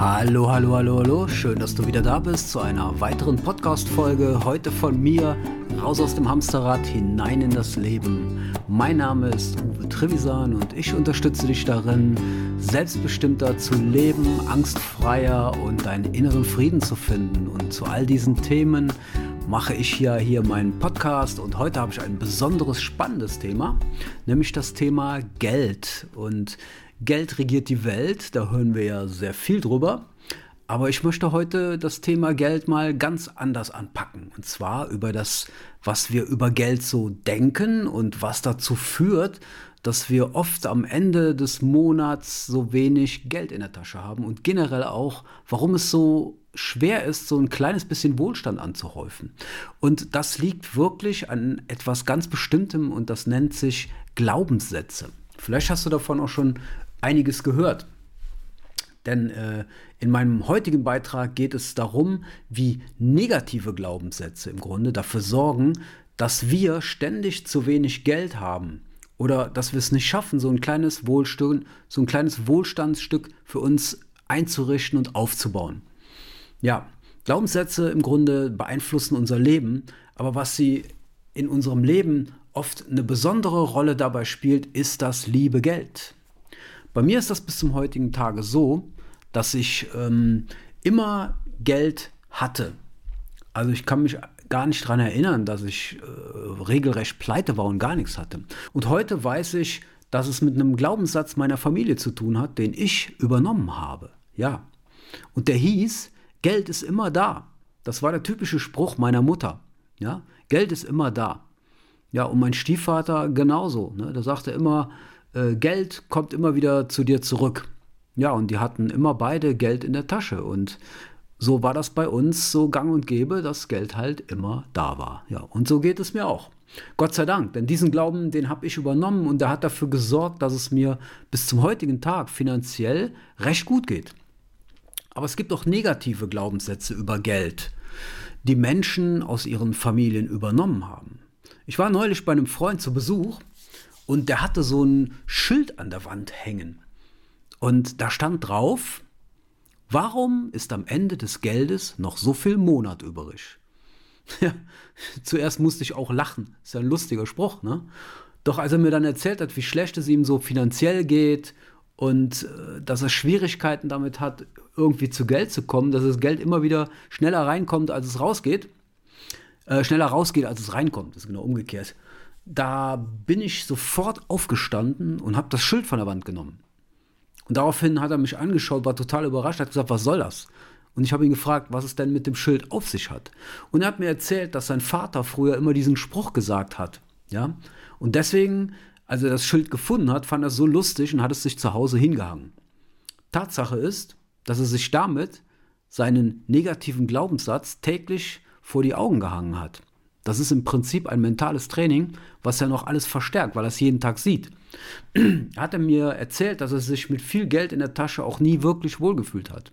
Hallo, hallo, hallo, hallo. Schön, dass du wieder da bist zu einer weiteren Podcast-Folge. Heute von mir raus aus dem Hamsterrad hinein in das Leben. Mein Name ist Uwe Trevisan und ich unterstütze dich darin, selbstbestimmter zu leben, angstfreier und deinen inneren Frieden zu finden. Und zu all diesen Themen mache ich ja hier meinen Podcast und heute habe ich ein besonderes, spannendes Thema, nämlich das Thema Geld. Und Geld regiert die Welt, da hören wir ja sehr viel drüber. Aber ich möchte heute das Thema Geld mal ganz anders anpacken. Und zwar über das, was wir über Geld so denken und was dazu führt, dass wir oft am Ende des Monats so wenig Geld in der Tasche haben und generell auch, warum es so schwer ist, so ein kleines bisschen Wohlstand anzuhäufen. Und das liegt wirklich an etwas ganz Bestimmtem und das nennt sich Glaubenssätze. Vielleicht hast du davon auch schon einiges gehört. Denn äh, in meinem heutigen Beitrag geht es darum, wie negative Glaubenssätze im Grunde dafür sorgen, dass wir ständig zu wenig Geld haben oder dass wir es nicht schaffen, so ein kleines Wohlstück, so ein kleines Wohlstandsstück für uns einzurichten und aufzubauen. Ja, Glaubenssätze im Grunde beeinflussen unser Leben, aber was sie in unserem Leben oft eine besondere Rolle dabei spielt, ist das liebe Geld. Bei mir ist das bis zum heutigen Tage so, dass ich ähm, immer Geld hatte. Also ich kann mich gar nicht daran erinnern, dass ich äh, regelrecht pleite war und gar nichts hatte. Und heute weiß ich, dass es mit einem Glaubenssatz meiner Familie zu tun hat, den ich übernommen habe. Ja. Und der hieß, Geld ist immer da. Das war der typische Spruch meiner Mutter. Ja, Geld ist immer da. Ja, und mein Stiefvater genauso. Ne? Der sagte immer, äh, Geld kommt immer wieder zu dir zurück. Ja, und die hatten immer beide Geld in der Tasche. Und so war das bei uns so gang und gäbe, dass Geld halt immer da war. Ja, und so geht es mir auch. Gott sei Dank, denn diesen Glauben, den habe ich übernommen und der hat dafür gesorgt, dass es mir bis zum heutigen Tag finanziell recht gut geht. Aber es gibt auch negative Glaubenssätze über Geld, die Menschen aus ihren Familien übernommen haben. Ich war neulich bei einem Freund zu Besuch und der hatte so ein Schild an der Wand hängen. Und da stand drauf, warum ist am Ende des Geldes noch so viel Monat übrig? Ja, zuerst musste ich auch lachen. Ist ja ein lustiger Spruch, ne? Doch als er mir dann erzählt hat, wie schlecht es ihm so finanziell geht und äh, dass er Schwierigkeiten damit hat, irgendwie zu Geld zu kommen, dass das Geld immer wieder schneller reinkommt, als es rausgeht, äh, schneller rausgeht, als es reinkommt, das ist genau umgekehrt da bin ich sofort aufgestanden und habe das Schild von der Wand genommen. Und daraufhin hat er mich angeschaut, war total überrascht, hat gesagt, was soll das? Und ich habe ihn gefragt, was es denn mit dem Schild auf sich hat. Und er hat mir erzählt, dass sein Vater früher immer diesen Spruch gesagt hat. Ja? Und deswegen, als er das Schild gefunden hat, fand er es so lustig und hat es sich zu Hause hingehangen. Tatsache ist, dass er sich damit seinen negativen Glaubenssatz täglich vor die Augen gehangen hat. Das ist im Prinzip ein mentales Training, was er noch alles verstärkt, weil er es jeden Tag sieht. er hat er mir erzählt, dass er sich mit viel Geld in der Tasche auch nie wirklich wohlgefühlt hat.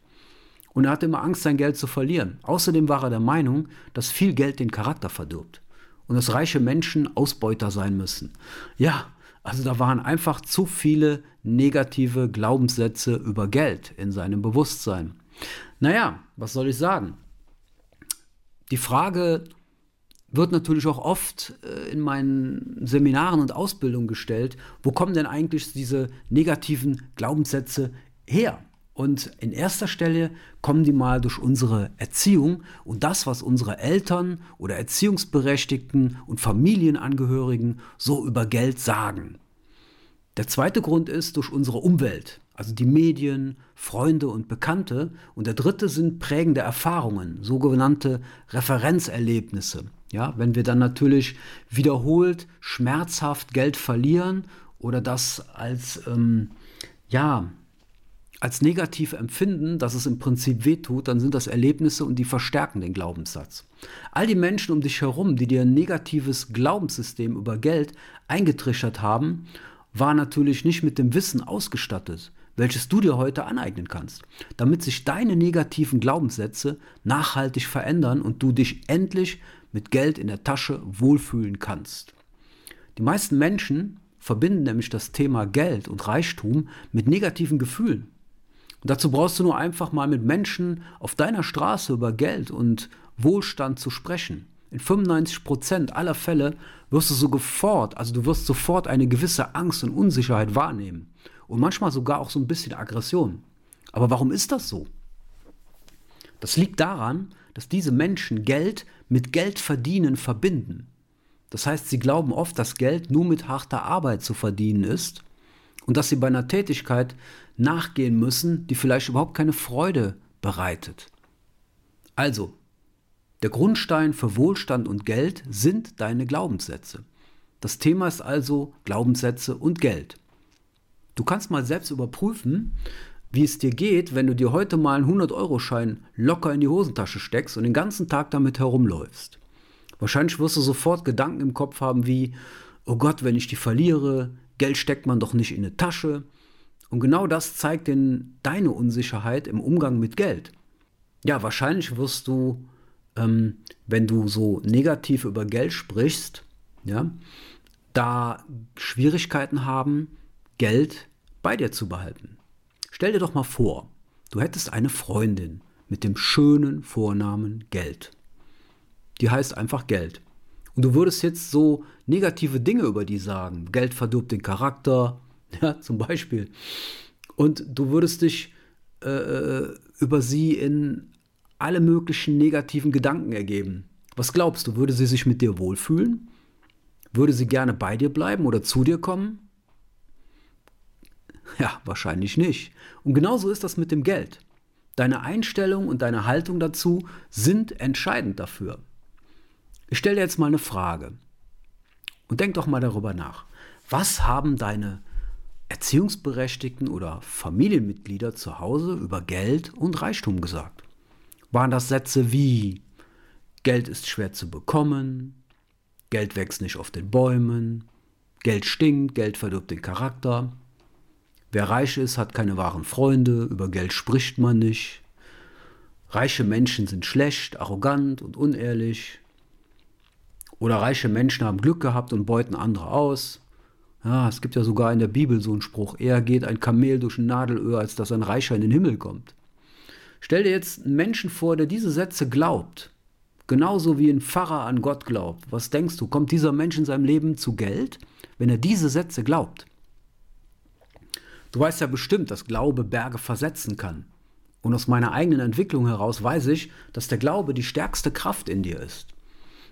Und er hatte immer Angst, sein Geld zu verlieren. Außerdem war er der Meinung, dass viel Geld den Charakter verdirbt und dass reiche Menschen Ausbeuter sein müssen. Ja, also da waren einfach zu viele negative Glaubenssätze über Geld in seinem Bewusstsein. Naja, was soll ich sagen? Die Frage, wird natürlich auch oft äh, in meinen Seminaren und Ausbildungen gestellt, wo kommen denn eigentlich diese negativen Glaubenssätze her? Und in erster Stelle kommen die mal durch unsere Erziehung und das, was unsere Eltern oder Erziehungsberechtigten und Familienangehörigen so über Geld sagen. Der zweite Grund ist durch unsere Umwelt, also die Medien, Freunde und Bekannte. Und der dritte sind prägende Erfahrungen, sogenannte Referenzerlebnisse. Ja, wenn wir dann natürlich wiederholt schmerzhaft Geld verlieren oder das als, ähm, ja, als negativ empfinden, dass es im Prinzip wehtut, dann sind das Erlebnisse und die verstärken den Glaubenssatz. All die Menschen um dich herum, die dir ein negatives Glaubenssystem über Geld eingetrichtert haben, waren natürlich nicht mit dem Wissen ausgestattet, welches du dir heute aneignen kannst, damit sich deine negativen Glaubenssätze nachhaltig verändern und du dich endlich mit Geld in der Tasche wohlfühlen kannst. Die meisten Menschen verbinden nämlich das Thema Geld und Reichtum mit negativen Gefühlen. Und dazu brauchst du nur einfach mal mit Menschen auf deiner Straße über Geld und Wohlstand zu sprechen. In 95 Prozent aller Fälle wirst du sofort, also du wirst sofort eine gewisse Angst und Unsicherheit wahrnehmen. Und manchmal sogar auch so ein bisschen Aggression. Aber warum ist das so? Das liegt daran, dass diese Menschen Geld mit Geld verdienen verbinden. Das heißt, sie glauben oft, dass Geld nur mit harter Arbeit zu verdienen ist und dass sie bei einer Tätigkeit nachgehen müssen, die vielleicht überhaupt keine Freude bereitet. Also, der Grundstein für Wohlstand und Geld sind deine Glaubenssätze. Das Thema ist also Glaubenssätze und Geld. Du kannst mal selbst überprüfen, wie es dir geht, wenn du dir heute mal einen 100-Euro-Schein locker in die Hosentasche steckst und den ganzen Tag damit herumläufst. Wahrscheinlich wirst du sofort Gedanken im Kopf haben wie, oh Gott, wenn ich die verliere, Geld steckt man doch nicht in eine Tasche. Und genau das zeigt denn deine Unsicherheit im Umgang mit Geld. Ja, wahrscheinlich wirst du, ähm, wenn du so negativ über Geld sprichst, ja, da Schwierigkeiten haben, Geld bei dir zu behalten. Stell dir doch mal vor, du hättest eine Freundin mit dem schönen Vornamen Geld. Die heißt einfach Geld. Und du würdest jetzt so negative Dinge über die sagen. Geld verdirbt den Charakter, ja, zum Beispiel. Und du würdest dich äh, äh, über sie in alle möglichen negativen Gedanken ergeben. Was glaubst du, würde sie sich mit dir wohlfühlen? Würde sie gerne bei dir bleiben oder zu dir kommen? Ja, wahrscheinlich nicht. Und genauso ist das mit dem Geld. Deine Einstellung und deine Haltung dazu sind entscheidend dafür. Ich stelle dir jetzt mal eine Frage und denk doch mal darüber nach. Was haben deine Erziehungsberechtigten oder Familienmitglieder zu Hause über Geld und Reichtum gesagt? Waren das Sätze wie Geld ist schwer zu bekommen, Geld wächst nicht auf den Bäumen, Geld stinkt, Geld verdirbt den Charakter, wer reich ist, hat keine wahren Freunde, über Geld spricht man nicht, reiche Menschen sind schlecht, arrogant und unehrlich, oder reiche Menschen haben Glück gehabt und beuten andere aus. Ja, es gibt ja sogar in der Bibel so einen Spruch, eher geht ein Kamel durch ein Nadelöhr, als dass ein Reicher in den Himmel kommt. Stell dir jetzt einen Menschen vor, der diese Sätze glaubt. Genauso wie ein Pfarrer an Gott glaubt. Was denkst du, kommt dieser Mensch in seinem Leben zu Geld, wenn er diese Sätze glaubt? Du weißt ja bestimmt, dass Glaube Berge versetzen kann. Und aus meiner eigenen Entwicklung heraus weiß ich, dass der Glaube die stärkste Kraft in dir ist.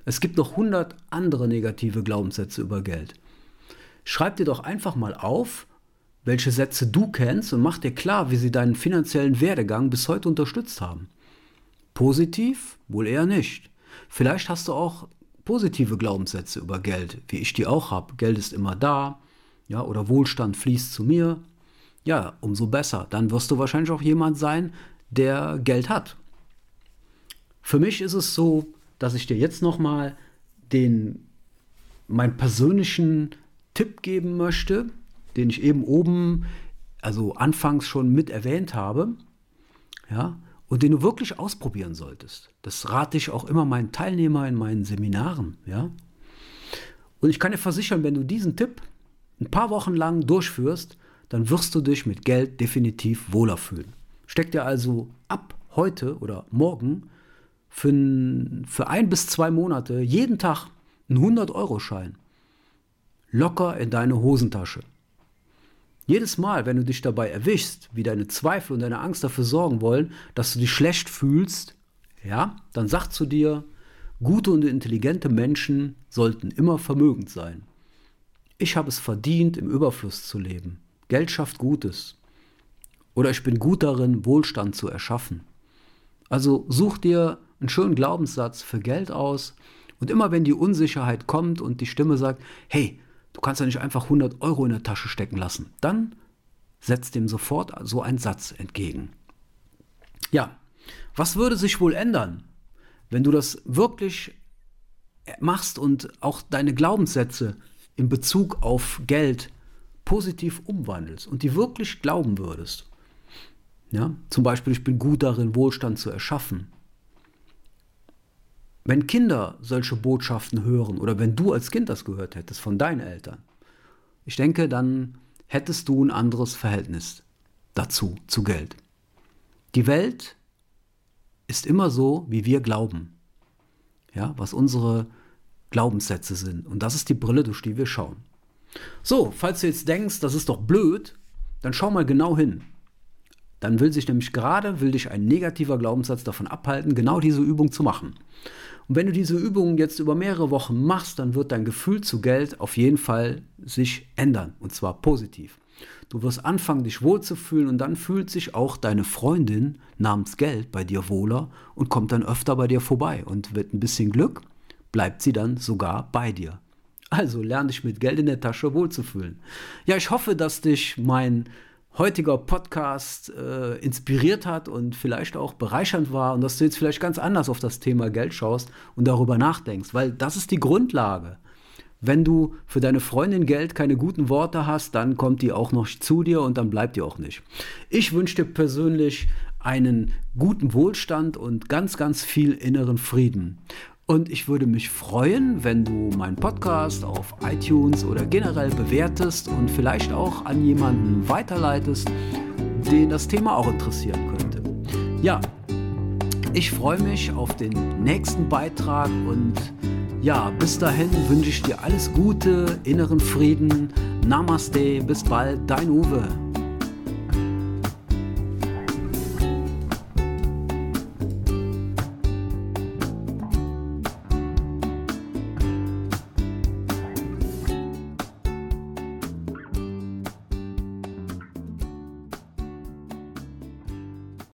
Es gibt noch hundert andere negative Glaubenssätze über Geld. Schreib dir doch einfach mal auf, welche Sätze du kennst und mach dir klar, wie sie deinen finanziellen Werdegang bis heute unterstützt haben. Positiv? Wohl eher nicht. Vielleicht hast du auch positive Glaubenssätze über Geld, wie ich die auch habe. Geld ist immer da, ja, oder Wohlstand fließt zu mir. Ja, umso besser. Dann wirst du wahrscheinlich auch jemand sein, der Geld hat. Für mich ist es so, dass ich dir jetzt noch mal den meinen persönlichen Tipp geben möchte, den ich eben oben, also anfangs schon mit erwähnt habe, ja, und den du wirklich ausprobieren solltest. Das rate ich auch immer meinen Teilnehmern in meinen Seminaren, ja. Und ich kann dir versichern, wenn du diesen Tipp ein paar Wochen lang durchführst, dann wirst du dich mit Geld definitiv wohler fühlen. Steck dir also ab heute oder morgen für, für ein bis zwei Monate jeden Tag einen 100-Euro-Schein locker in deine Hosentasche. Jedes Mal, wenn du dich dabei erwischst, wie deine Zweifel und deine Angst dafür sorgen wollen, dass du dich schlecht fühlst, ja, dann sag zu dir, gute und intelligente Menschen sollten immer vermögend sein. Ich habe es verdient, im Überfluss zu leben. Geld schafft Gutes. Oder ich bin gut darin, Wohlstand zu erschaffen. Also such dir einen schönen Glaubenssatz für Geld aus. Und immer wenn die Unsicherheit kommt und die Stimme sagt, hey, du kannst ja nicht einfach 100 Euro in der Tasche stecken lassen, dann setzt dem sofort so ein Satz entgegen. Ja, was würde sich wohl ändern, wenn du das wirklich machst und auch deine Glaubenssätze in Bezug auf Geld positiv umwandelst und die wirklich glauben würdest? Ja, zum Beispiel, ich bin gut darin, Wohlstand zu erschaffen. Wenn Kinder solche Botschaften hören oder wenn du als Kind das gehört hättest von deinen Eltern, ich denke, dann hättest du ein anderes Verhältnis dazu, zu Geld. Die Welt ist immer so, wie wir glauben. Ja, was unsere Glaubenssätze sind. Und das ist die Brille, durch die wir schauen. So, falls du jetzt denkst, das ist doch blöd, dann schau mal genau hin. Dann will sich nämlich gerade, will dich ein negativer Glaubenssatz davon abhalten, genau diese Übung zu machen. Und wenn du diese Übung jetzt über mehrere Wochen machst, dann wird dein Gefühl zu Geld auf jeden Fall sich ändern. Und zwar positiv. Du wirst anfangen, dich wohlzufühlen und dann fühlt sich auch deine Freundin namens Geld bei dir wohler und kommt dann öfter bei dir vorbei. Und wird ein bisschen Glück, bleibt sie dann sogar bei dir. Also lerne dich mit Geld in der Tasche wohlzufühlen. Ja, ich hoffe, dass dich mein heutiger Podcast äh, inspiriert hat und vielleicht auch bereichernd war und dass du jetzt vielleicht ganz anders auf das Thema Geld schaust und darüber nachdenkst, weil das ist die Grundlage. Wenn du für deine Freundin Geld keine guten Worte hast, dann kommt die auch noch zu dir und dann bleibt die auch nicht. Ich wünsche dir persönlich einen guten Wohlstand und ganz, ganz viel inneren Frieden. Und ich würde mich freuen, wenn du meinen Podcast auf iTunes oder generell bewertest und vielleicht auch an jemanden weiterleitest, den das Thema auch interessieren könnte. Ja, ich freue mich auf den nächsten Beitrag und ja, bis dahin wünsche ich dir alles Gute, inneren Frieden. Namaste, bis bald, dein Uwe.